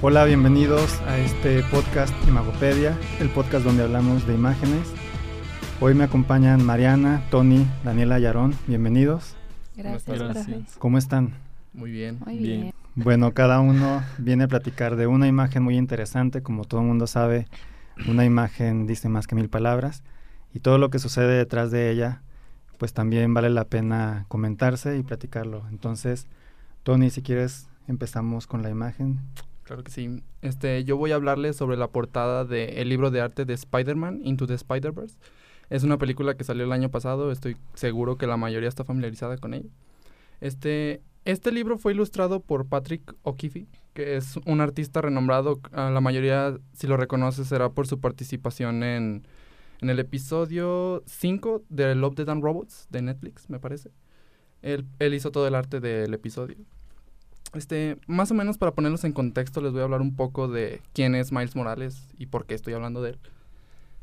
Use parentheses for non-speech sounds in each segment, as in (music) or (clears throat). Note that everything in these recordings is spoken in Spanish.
Hola, bienvenidos a este podcast Imagopedia, el podcast donde hablamos de imágenes. Hoy me acompañan Mariana, Tony, Daniela y Aarón. Bienvenidos. Gracias, Gracias. ¿Cómo están? Muy bien. Muy bien. bien. Bueno, cada uno viene a platicar de una imagen muy interesante. Como todo el mundo sabe, una imagen dice más que mil palabras. Y todo lo que sucede detrás de ella, pues también vale la pena comentarse y platicarlo. Entonces, Tony, si quieres, empezamos con la imagen. Claro que sí. Este, yo voy a hablarles sobre la portada del libro de arte de Spider-Man, Into the Spider-Verse. Es una película que salió el año pasado, estoy seguro que la mayoría está familiarizada con ella. Este, este libro fue ilustrado por Patrick O'Keefe, que es un artista renombrado. A la mayoría, si lo reconoce, será por su participación en, en el episodio 5 de Love, Dead and Robots de Netflix, me parece. Él, él hizo todo el arte del episodio. Este, más o menos para ponerlos en contexto, les voy a hablar un poco de quién es Miles Morales y por qué estoy hablando de él.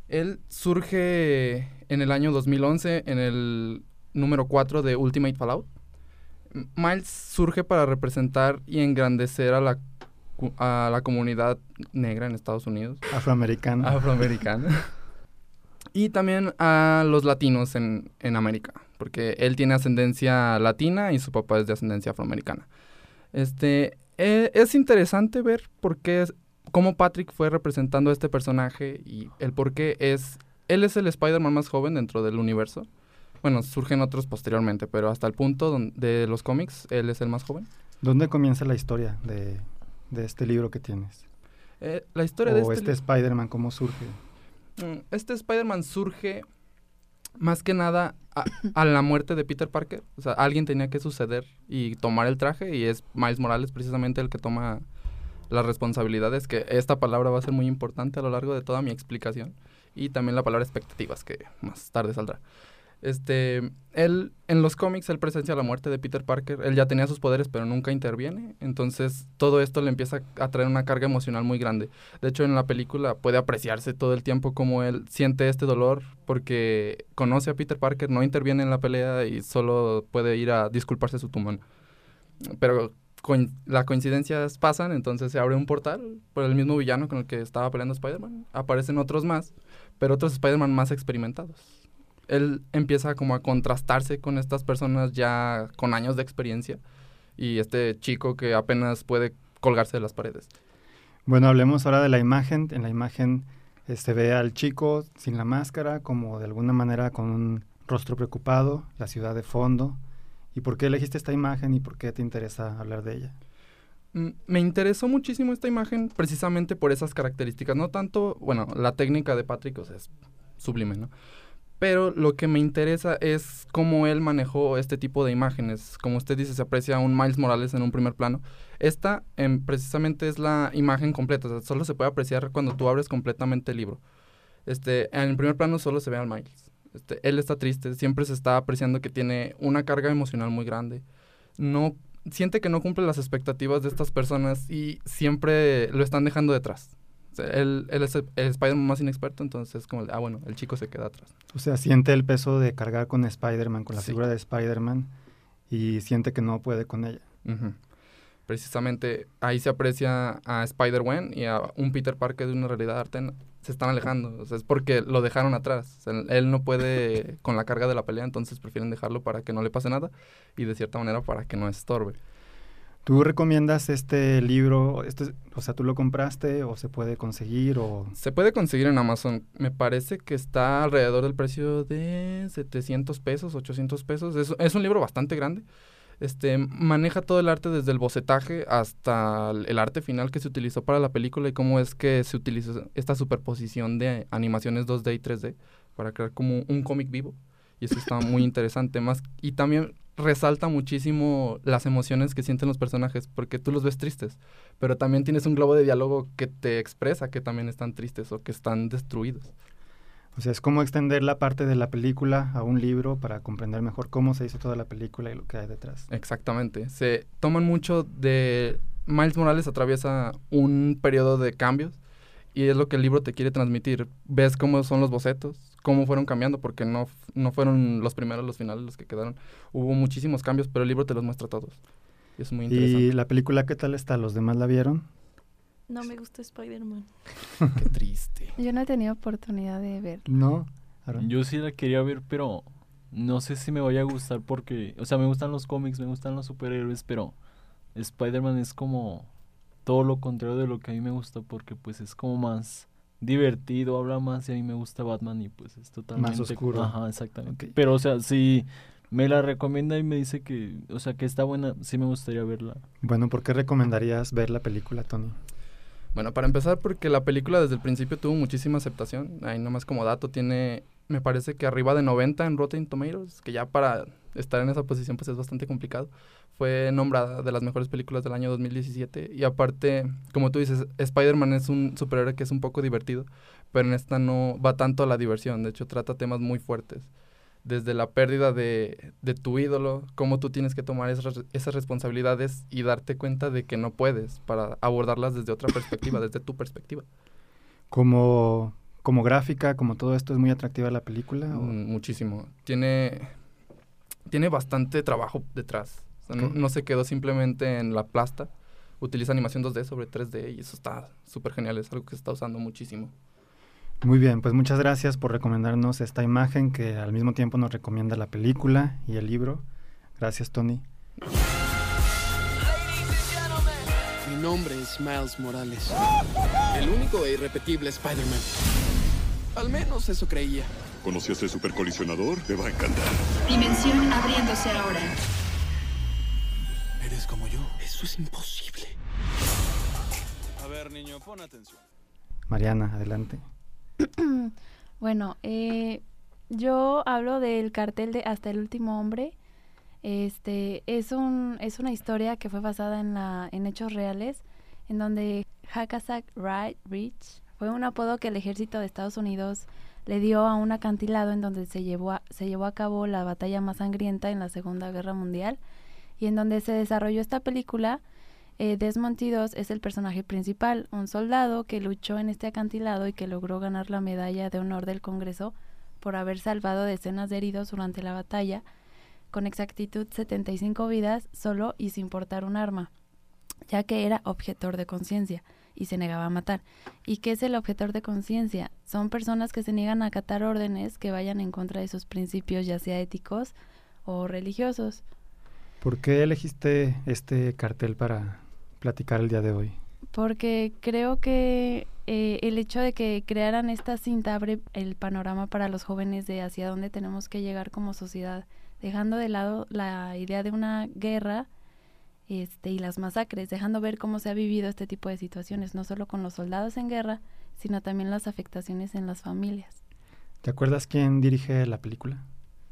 Él surge en el año 2011 en el número 4 de Ultimate Fallout. Miles surge para representar y engrandecer a la, a la comunidad negra en Estados Unidos, Afroamericano. afroamericana, (laughs) y también a los latinos en, en América, porque él tiene ascendencia latina y su papá es de ascendencia afroamericana. Este, eh, es interesante ver por qué, es- cómo Patrick fue representando a este personaje y el por qué es, él es el Spider-Man más joven dentro del universo. Bueno, surgen otros posteriormente, pero hasta el punto de los cómics, él es el más joven. ¿Dónde comienza la historia de, de este libro que tienes? Eh, la historia o de este, este, Spider-Man, ¿cómo surge? Mm, Este Spider-Man surge más que nada a, la muerte de Peter Parker. O sea, alguien tenía que suceder y tomar el traje y es Miles Morales precisamente el que toma las responsabilidades, que esta palabra va a ser muy importante a lo largo de toda mi explicación. Y también la palabra expectativas, que más tarde saldrá. Este, él, en los cómics, él presencia la muerte de Peter Parker. Él ya tenía sus poderes, pero nunca interviene. Entonces, todo esto le empieza a traer una carga emocional muy grande. De hecho, en la película puede apreciarse todo el tiempo como él siente este dolor porque conoce a Peter Parker, no interviene en la pelea y solo puede ir a disculparse su tumón. Pero coin- las coincidencias pasan, entonces se abre un portal por el mismo villano con el que estaba peleando Spider-Man. Aparecen otros más, pero otros Spider-Man más experimentados. Él empieza como a contrastarse con estas personas ya con años de experiencia y este chico que apenas puede colgarse de las paredes. Bueno, hablemos ahora de la imagen. En la imagen se ve al chico sin la máscara, como de alguna manera con un rostro preocupado, la ciudad de fondo. ¿Y por qué elegiste esta imagen y por qué te interesa hablar de ella? Mm, Me interesó muchísimo esta imagen precisamente por esas características. No tanto, bueno, la técnica de Patrick o sea, es sublime, ¿no? Pero lo que me interesa es cómo él manejó este tipo de imágenes. Como usted dice, se aprecia un Miles Morales en un primer plano. Esta em, precisamente es la imagen completa. O sea, solo se puede apreciar cuando tú abres completamente el libro. Este, en el primer plano solo se ve al Miles. Este, él está triste, siempre se está apreciando que tiene una carga emocional muy grande. No siente que no cumple las expectativas de estas personas y siempre lo están dejando detrás. Él, él es el, el Spider-Man más inexperto, entonces es como, ah, bueno, el chico se queda atrás. O sea, siente el peso de cargar con Spider-Man, con la Sí. figura de Spider-Man, y siente que no puede con ella. Precisamente ahí se aprecia a Spider-Man y a un Peter Parker de una realidad arte. Se están alejando. O sea, es porque lo dejaron atrás. O sea, él no puede (laughs) con la carga de la pelea, entonces prefieren dejarlo para que no le pase nada y de cierta manera para que no estorbe. ¿Tú recomiendas este libro? Este, o sea, ¿tú lo compraste o se puede conseguir? O... Se puede conseguir en Amazon. Me parece que está alrededor del precio de 700 pesos, 800 pesos. Es, un libro bastante grande. Este, maneja todo el arte desde el bocetaje hasta el el arte final que se utilizó para la película y cómo es que se utilizó esta superposición de animaciones 2D y 3D para crear como un cómic vivo. Y eso está muy (laughs) interesante. Más, y también resalta muchísimo las emociones que sienten los personajes, porque tú los ves tristes, pero también tienes un globo de diálogo que te expresa que también están tristes o que están destruidos. O sea, es como extender la parte de la película a un libro para comprender mejor cómo se hizo toda la película y lo que hay detrás. Exactamente. Se toman mucho de... Miles Morales atraviesa un periodo de cambios y es lo que el libro te quiere transmitir. Ves cómo son los bocetos, cómo fueron cambiando, porque no, no fueron los primeros, los finales los que quedaron. Hubo muchísimos cambios, pero el libro te los muestra todos. Y es muy interesante. ¿Y la película qué tal está? ¿Los demás la vieron? No me gusta Spider-Man. (laughs) Qué triste. Yo no he tenido oportunidad de ver. ¿No? Aaron. Yo sí la quería ver, pero no sé si me vaya a gustar porque, o sea, me gustan los cómics, me gustan los superhéroes, pero Spider-Man es como todo lo contrario de lo que a mí me gusta porque pues es como más divertido, habla más y a mí me gusta Batman y pues es totalmente oscuro. Ajá, exactamente. Pero o sea, si me la recomienda y me dice que, o sea, que está buena, sí me gustaría verla. Bueno, ¿por qué recomendarías ver la película, Tony? Bueno, para empezar, porque la película desde el principio tuvo muchísima aceptación. Ahí nomás como dato tiene, me parece que arriba de 90 en Rotten Tomatoes, que ya para estar en esa posición pues es bastante complicado. Fue nombrada de las mejores películas del año 2017 y aparte, como tú dices, Spider-Man es un superhéroe que es un poco divertido, pero en esta no va tanto a la diversión, de hecho trata temas muy fuertes. Desde la pérdida de, de tu ídolo, cómo tú tienes que tomar esas, esas responsabilidades y darte cuenta de que no puedes para abordarlas desde otra perspectiva, desde tu perspectiva. Como, como gráfica, como todo esto, ¿es muy atractiva la película? o- Mm, Muchísimo. Tiene, tiene bastante trabajo detrás. O sea, no, Ok. no se quedó simplemente en la plasta. Utiliza animación 2D sobre 3D y eso está súper genial. Es algo que se está usando muchísimo. Muy bien, pues muchas gracias por recomendarnos esta imagen que al mismo tiempo nos recomienda la película y el libro. Gracias, Tony. Mi nombre es Miles Morales. El único e irrepetible Spider-Man. Al menos eso creía. ¿Conoció este supercolisionador? Te va a encantar. Dimensión abriéndose ahora. ¿Eres como yo? Eso es imposible. A ver, niño, pon atención. Mariana, adelante. (clears throat) Bueno, eh, yo hablo del cartel de Hasta el último hombre. Este es un es una historia que fue basada en la en hechos reales, en donde Hackensack Ri- Ridge fue un apodo que el ejército de Estados Unidos le dio a un acantilado en donde se llevó a, se llevó a cabo la batalla más sangrienta en la Segunda Guerra Mundial y en donde se desarrolló esta película. Eh, Desmond T2 es el personaje principal, un soldado que luchó en este acantilado y que logró ganar la medalla de honor del Congreso por haber salvado decenas de heridos durante la batalla, con exactitud 75 vidas solo y sin portar un arma, ya que era objetor de conciencia y se negaba a matar. ¿Y qué es el objetor de conciencia? Son personas que se niegan a acatar órdenes que vayan en contra de sus principios, ya sea éticos o religiosos. ¿Por qué elegiste este cartel para platicar el día de hoy? Porque creo que eh, el hecho de que crearan esta cinta abre el panorama para los jóvenes de hacia dónde tenemos que llegar como sociedad, dejando de lado la idea de una guerra este, y las masacres, dejando ver cómo se ha vivido este tipo de situaciones, no solo con los soldados en guerra, sino también las afectaciones en las familias. ¿Te acuerdas quién dirige la película?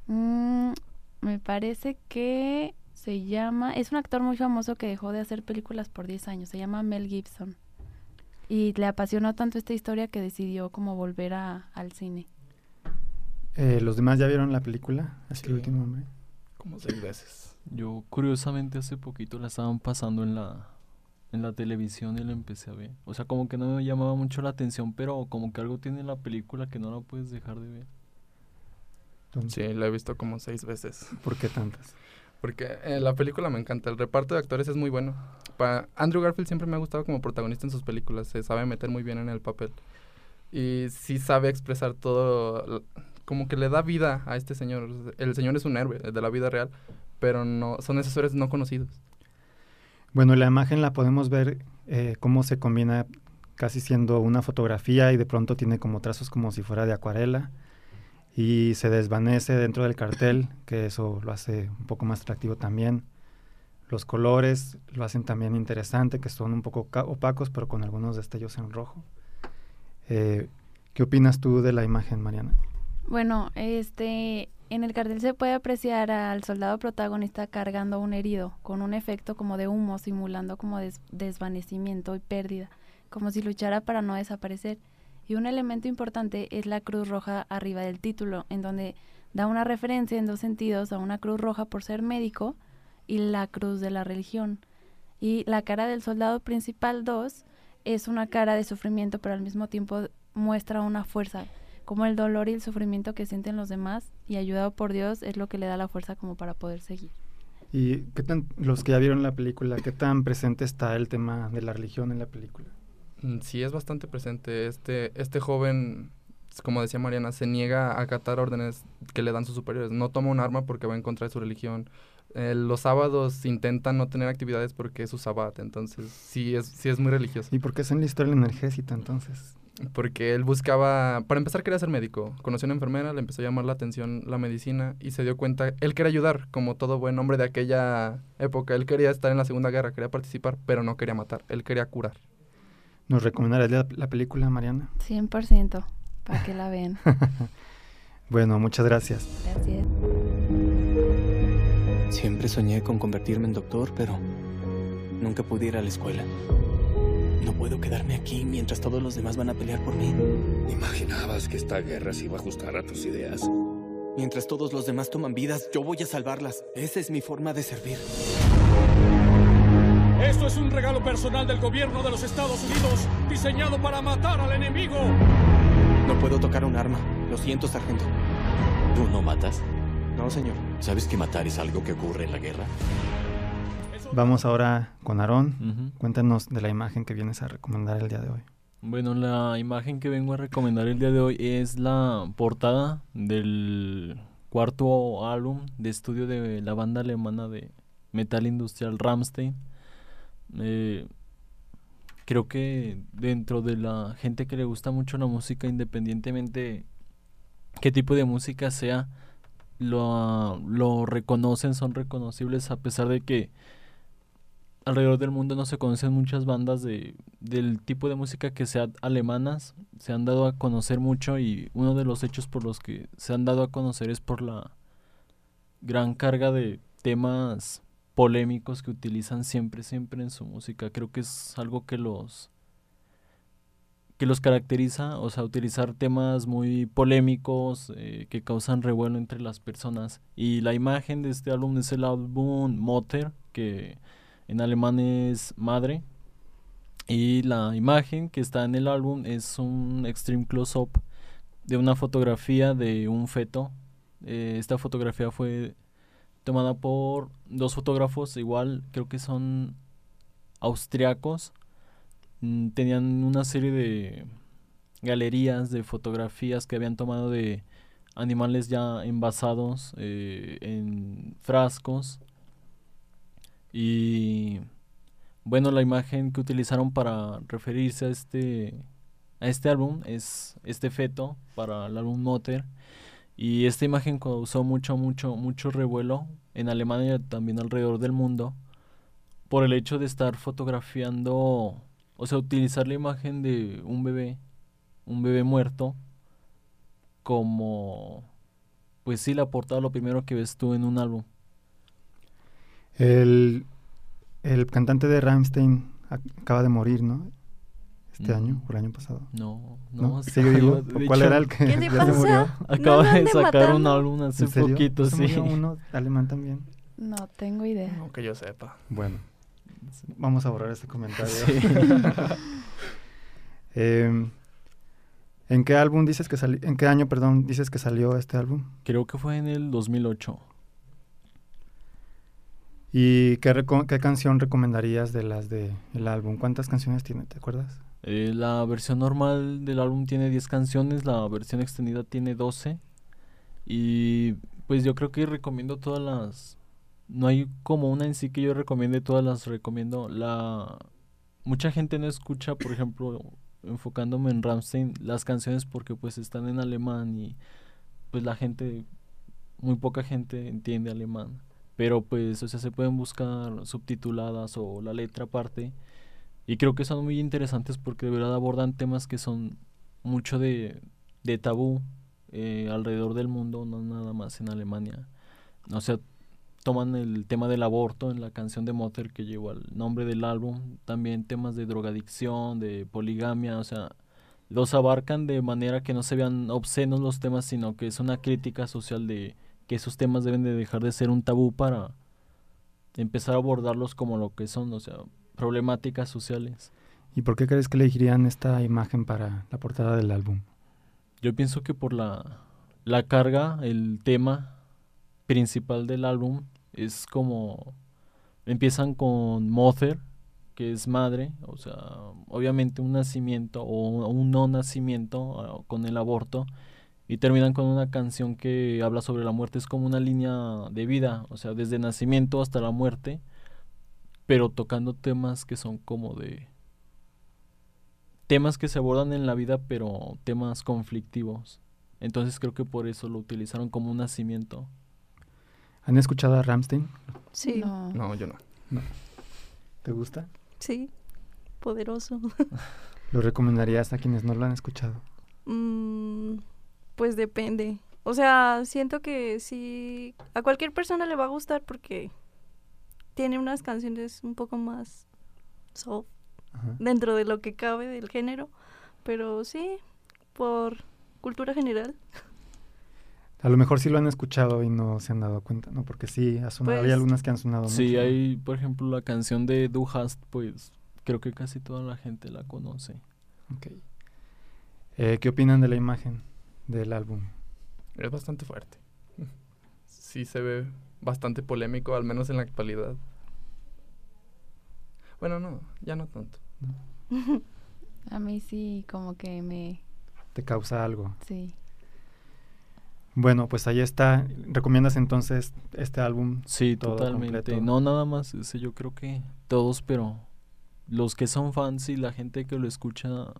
Mm, me parece que se llama, es un actor muy famoso que dejó de hacer películas por 10 años, se llama Mel Gibson. Y le apasionó tanto esta historia que decidió como volver a, al cine. Eh, ¿Los demás ya vieron la película? Hasta el último hombre. Como seis veces. Yo curiosamente hace poquito la estaban pasando en la en la televisión y la empecé a ver. O sea, como que no me llamaba mucho la atención, pero como que algo tiene la película que no la puedes dejar de ver. Sí, la he visto como seis veces. ¿Por qué tantas? Porque eh, la película me encanta. El reparto de actores es muy bueno. Pa- Andrew Garfield siempre me ha gustado como protagonista en sus películas. Se sabe meter muy bien en el papel. Y sí sabe expresar todo. Como que le da vida a este señor. El señor es un héroe de la vida real. Pero no son esos héroes no conocidos. Bueno, la imagen la podemos ver eh, cómo se combina casi siendo una fotografía y de pronto tiene como trazos como si fuera de acuarela y se desvanece dentro del cartel, que eso lo hace un poco más atractivo también. Los colores lo hacen también interesante, que son un poco opacos, pero con algunos destellos en rojo. Eh, ¿Qué opinas tú de la imagen, Mariana? Bueno, este, en el cartel se puede apreciar al soldado protagonista cargando un herido, con un efecto como de humo, simulando como des- desvanecimiento y pérdida, como si luchara para no desaparecer. Y un elemento importante es la cruz roja arriba del título, en donde da una referencia en dos sentidos a una cruz roja por ser médico y la cruz de la religión. Y la cara del soldado principal 2 es una cara de sufrimiento, pero al mismo tiempo muestra una fuerza, como el dolor y el sufrimiento que sienten los demás y ayudado por Dios es lo que le da la fuerza como para poder seguir. ¿Y qué tan, los que ya vieron la película, qué tan presente está el tema de la religión en la película? Mm, Sí, es bastante presente. Este, este joven, como decía Mariana, se niega a acatar órdenes que le dan sus superiores. No toma un arma porque va en contra de su religión. Eh, los sábados intentan no tener actividades porque es su sabbat. Entonces, sí es, sí es muy religioso. ¿Y por qué se enlistó el energético entonces? Porque él buscaba, para empezar quería ser médico. Conoció a una enfermera, le empezó a llamar la atención la medicina y se dio cuenta, él quería ayudar, como todo buen hombre de aquella época. Él quería estar en la Segunda Guerra, quería participar, pero no quería matar, él quería curar. ¿Nos recomendarías la, la película, Mariana? 100%, para que la vean. (laughs) Bueno, muchas gracias. Gracias. Siempre soñé con convertirme en doctor, pero nunca pude ir a la escuela. No puedo quedarme aquí mientras todos los demás van a pelear por mí. ¿Imaginabas que esta guerra se iba a ajustar a tus ideas? Mientras todos los demás toman vidas, yo voy a salvarlas. Esa es mi forma de servir. Esto es un regalo personal del gobierno de los Estados Unidos, diseñado para matar al enemigo. No puedo tocar un arma. Lo siento, sargento. ¿Tú no matas? No, señor. ¿Sabes que matar es algo que ocurre en la guerra? Vamos ahora con Aarón. Ujú. Cuéntanos de la imagen que vienes a recomendar el día de hoy. Bueno, la imagen que vengo a recomendar el día de hoy es la portada del cuarto álbum de estudio de la banda alemana de metal industrial Rammstein. Eh, creo que dentro de la gente que le gusta mucho la música, independientemente qué tipo de música sea, lo, lo reconocen, son reconocibles a pesar de que alrededor del mundo no se conocen muchas bandas de, del tipo de música que sean alemanas. Se han dado a conocer mucho y uno de los hechos por los que se han dado a conocer es por la gran carga de temas polémicos que utilizan siempre, siempre en su música. Creo que es algo que los que los caracteriza, o sea, utilizar temas muy polémicos eh, que causan revuelo entre las personas. Y la imagen de este álbum es el álbum Motor, que en alemán es madre. Y la imagen que está en el álbum es un extreme close-up de una fotografía de un feto. Eh, esta fotografía fue tomada por dos fotógrafos, igual creo que son austriacos. Mm, Tenían una serie de galerías de fotografías que habían tomado de animales ya envasados eh, en frascos. Y bueno, la imagen que utilizaron para referirse a este a este álbum es este feto para el álbum Motor y esta imagen causó mucho mucho mucho revuelo en Alemania y también alrededor del mundo por el hecho de estar fotografiando, o sea, utilizar la imagen de un bebé, un bebé muerto como pues sí la portada lo primero que ves tú en un álbum. El, el cantante de Rammstein ac- acaba de morir, ¿no? Este Mm. año o el año pasado. No, ¿No? no, de (laughs) ¿Cuál hecho, era el que ¿Qué (laughs) le se pasa? murió? ¿No Acaba de sacar un álbum hace ¿En serio? poquito, ¿No se sí. murió uno alemán también? No tengo idea. No que yo sepa. Bueno, vamos a borrar ese comentario. Sí. (laughs) Em, ¿En qué álbum dices que salió? ¿En qué año, perdón, dices que salió este álbum? Creo que fue en el 2008. ¿Y qué, qué canción recomendarías de las del el álbum? ¿Cuántas canciones tiene? ¿Te acuerdas? Eh, la versión normal del álbum tiene 10 canciones, la versión extendida tiene 12. Y pues yo creo que recomiendo todas las... No hay como una en sí que yo recomiende, todas las recomiendo. La... Mucha gente no escucha, por ejemplo, enfocándome en Rammstein, las canciones porque pues están en alemán y pues la gente, muy poca gente entiende alemán. Pero pues, o sea, se pueden buscar subtituladas o la letra aparte. Y creo que son muy interesantes porque de verdad abordan temas que son mucho de, de tabú eh, alrededor del mundo, no nada más en Alemania. O sea, toman el tema del aborto en la canción de Motor que llevó al nombre del álbum, también temas de drogadicción, de poligamia, o sea, los abarcan de manera que no se vean obscenos los temas, sino que es una crítica social de que esos temas deben de dejar de ser un tabú para empezar a abordarlos como lo que son, o sea, problemáticas sociales. ¿Y por qué crees que elegirían esta imagen para la portada del álbum? Yo pienso que por la, la carga, el tema principal del álbum es como empiezan con Mother que es madre, o sea, obviamente un nacimiento o un no nacimiento ah, con el aborto, y terminan con una canción que habla sobre la muerte, es como una línea de vida, o sea, desde nacimiento hasta la muerte, pero tocando temas que son como de temas que se abordan en la vida, pero temas conflictivos. Entonces creo que por eso lo utilizaron como un nacimiento. ¿Han escuchado a Ramstein? Sí. No, yo no. ¿Te gusta? Sí, poderoso. (laughs) ¿Lo recomendarías a quienes no lo han escuchado? Mm, pues depende. O sea, siento que sí, a cualquier persona le va a gustar porque tiene unas canciones un poco más soft dentro de lo que cabe del género, pero sí, por cultura general. A lo mejor sí lo han escuchado y no se han dado cuenta, ¿no? Porque sí, ha sonado, hay pues algunas que han sonado Sí, hay, por ejemplo, la canción de Du Hast, pues creo que casi toda la gente la conoce. Ok. Eh, ¿Qué opinan de la imagen del álbum? Es bastante fuerte. Sí se ve bastante polémico, al menos en la actualidad. Bueno, no, ya no tanto. (laughs) A mí sí, como que me... ¿Te causa algo? Sí. Bueno, pues ahí está. ¿Recomiendas entonces este álbum? Sí, totalmente. No nada más ese, yo creo que todos, pero los que son fans y la gente que lo escucha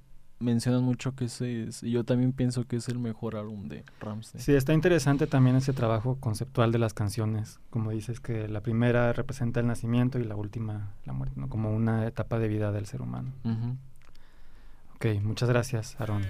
mencionan mucho que ese es, y yo también pienso que es el mejor álbum de Ramsey. Sí, está interesante también ese trabajo conceptual de las canciones, como dices que la primera representa el nacimiento y la última la muerte, ¿no? como una etapa de vida del ser humano. Ok, muchas gracias, Aaron.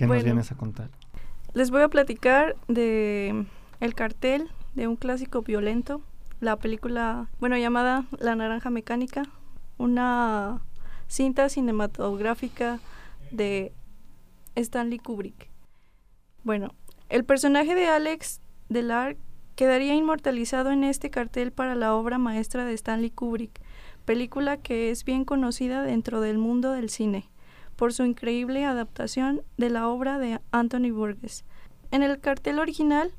¿Qué nos vienes a contar? Les voy a platicar de el cartel de un clásico violento, la película, bueno, llamada La Naranja Mecánica, una cinta cinematográfica de Stanley Kubrick. Bueno, el personaje de Alex Delar quedaría inmortalizado en este cartel para la obra maestra de Stanley Kubrick, película que es bien conocida dentro del mundo del cine por su increíble adaptación de la obra de Anthony Burgess. En el cartel original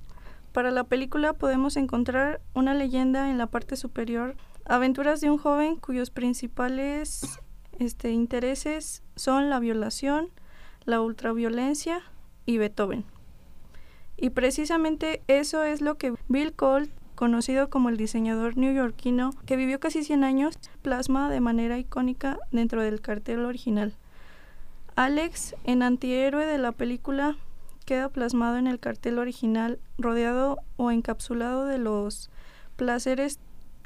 para la película podemos encontrar una leyenda en la parte superior, aventuras de un joven cuyos principales este, intereses son la violación, la ultraviolencia y Beethoven. Y precisamente eso es lo que Bill Cole, conocido como el diseñador neoyorquino que vivió casi 100 años, plasma de manera icónica dentro del cartel original. Alex, en antihéroe de la película, queda plasmado en el cartel original, rodeado o encapsulado de los placeres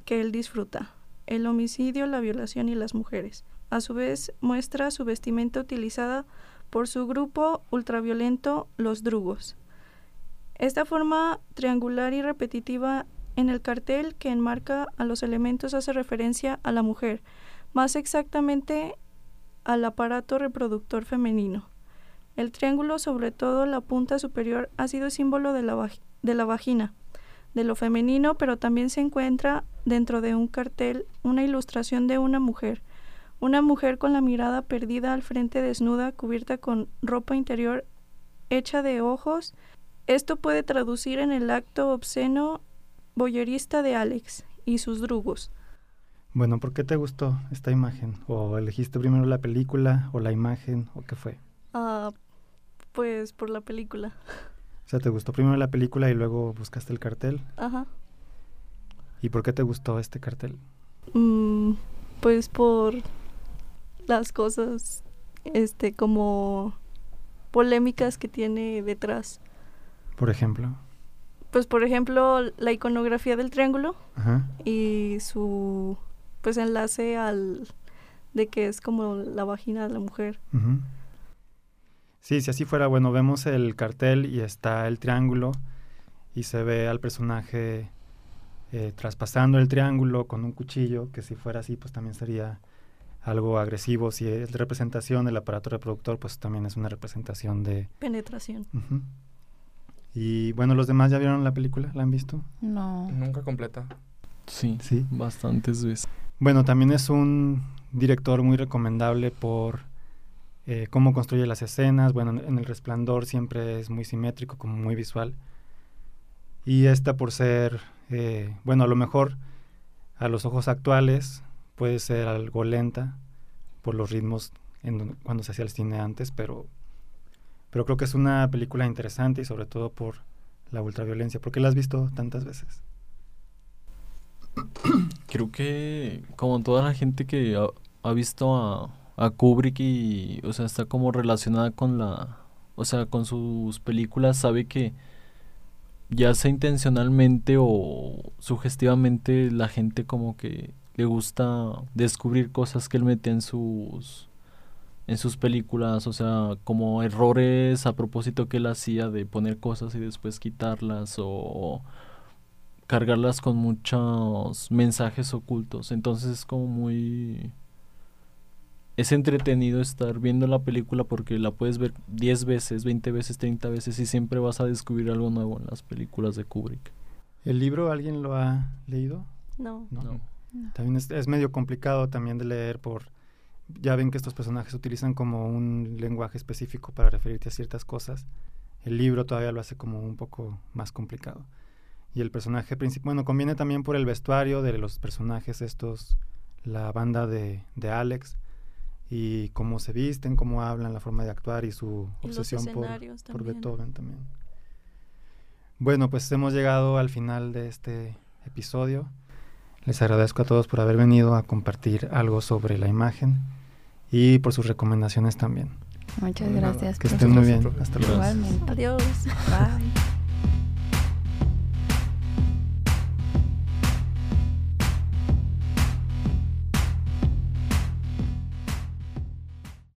que él disfruta, el homicidio, la violación y las mujeres. A su vez, muestra su vestimenta utilizada por su grupo ultraviolento, los Drugos. Esta forma triangular y repetitiva en el cartel que enmarca a los elementos hace referencia a la mujer, más exactamente al aparato reproductor femenino. El triángulo, sobre todo la punta superior, ha sido símbolo de la, de la vagina, de lo femenino, pero también se encuentra dentro de un cartel una ilustración de una mujer, una mujer con la mirada perdida al frente desnuda, cubierta con ropa interior hecha de ojos. Esto puede traducir en el acto obsceno boyerista de Alex y sus drugos. Bueno, ¿por qué te gustó esta imagen? ¿O elegiste primero la película o la imagen o qué fue? Ah, pues por la película. O sea, ¿te gustó primero la película y luego buscaste el cartel? Ajá. ¿Y por qué te gustó este cartel? Mm, pues por las cosas, este, como polémicas que tiene detrás. Por ejemplo. Pues por ejemplo, la iconografía del triángulo Ajá. y su pues enlace al de que es como la vagina de la mujer. Sí, si así fuera, bueno, vemos el cartel y está el triángulo y se ve al personaje eh, traspasando el triángulo con un cuchillo, que si fuera así, pues también sería algo agresivo. Si es representación del aparato reproductor, pues también es una representación de... Penetración. Y bueno, los demás ya vieron la película, ¿la han visto? No. Nunca completa. Sí, Sí. bastantes veces. Bueno, también es un director muy recomendable por eh, cómo construye las escenas. Bueno, en- El Resplandor siempre es muy simétrico, como muy visual. Y esta por ser, eh, bueno, a lo mejor a los ojos actuales puede ser algo lenta por los ritmos en cuando se hacía el cine antes, pero, pero creo que es una película interesante y sobre todo por la ultraviolencia. ¿Por qué la has visto tantas veces? Creo que como toda la gente que ha, visto a, a Kubrick y, o sea, está como relacionada con la, o sea, con sus películas, sabe que ya sea intencionalmente o sugestivamente la gente como que le gusta descubrir cosas que él mete en sus en sus películas, o sea, como errores a propósito que él hacía de poner cosas y después quitarlas o cargarlas con muchos mensajes ocultos. Entonces es como muy... Es entretenido estar viendo la película porque la puedes ver 10 veces, 20 veces, 30 veces y siempre vas a descubrir algo nuevo en las películas de Kubrick. ¿El libro alguien lo ha leído? No. No. No. También es, es medio complicado también de leer por... Ya ven que estos personajes utilizan como un lenguaje específico para referirte a ciertas cosas. El libro todavía lo hace como un poco más complicado. Y el personaje principal... Bueno, conviene también por el vestuario de los personajes estos, la banda de, de Alex, y cómo se visten, cómo hablan, la forma de actuar y su Y obsesión por, por. Beethoven también. Bueno, pues hemos llegado al final de este episodio. Les agradezco a todos por haber venido a compartir algo sobre la imagen y por sus recomendaciones también. Muchas Nada, gracias. Que estén muy bien. Hasta luego. Igualmente. Adiós. Bye.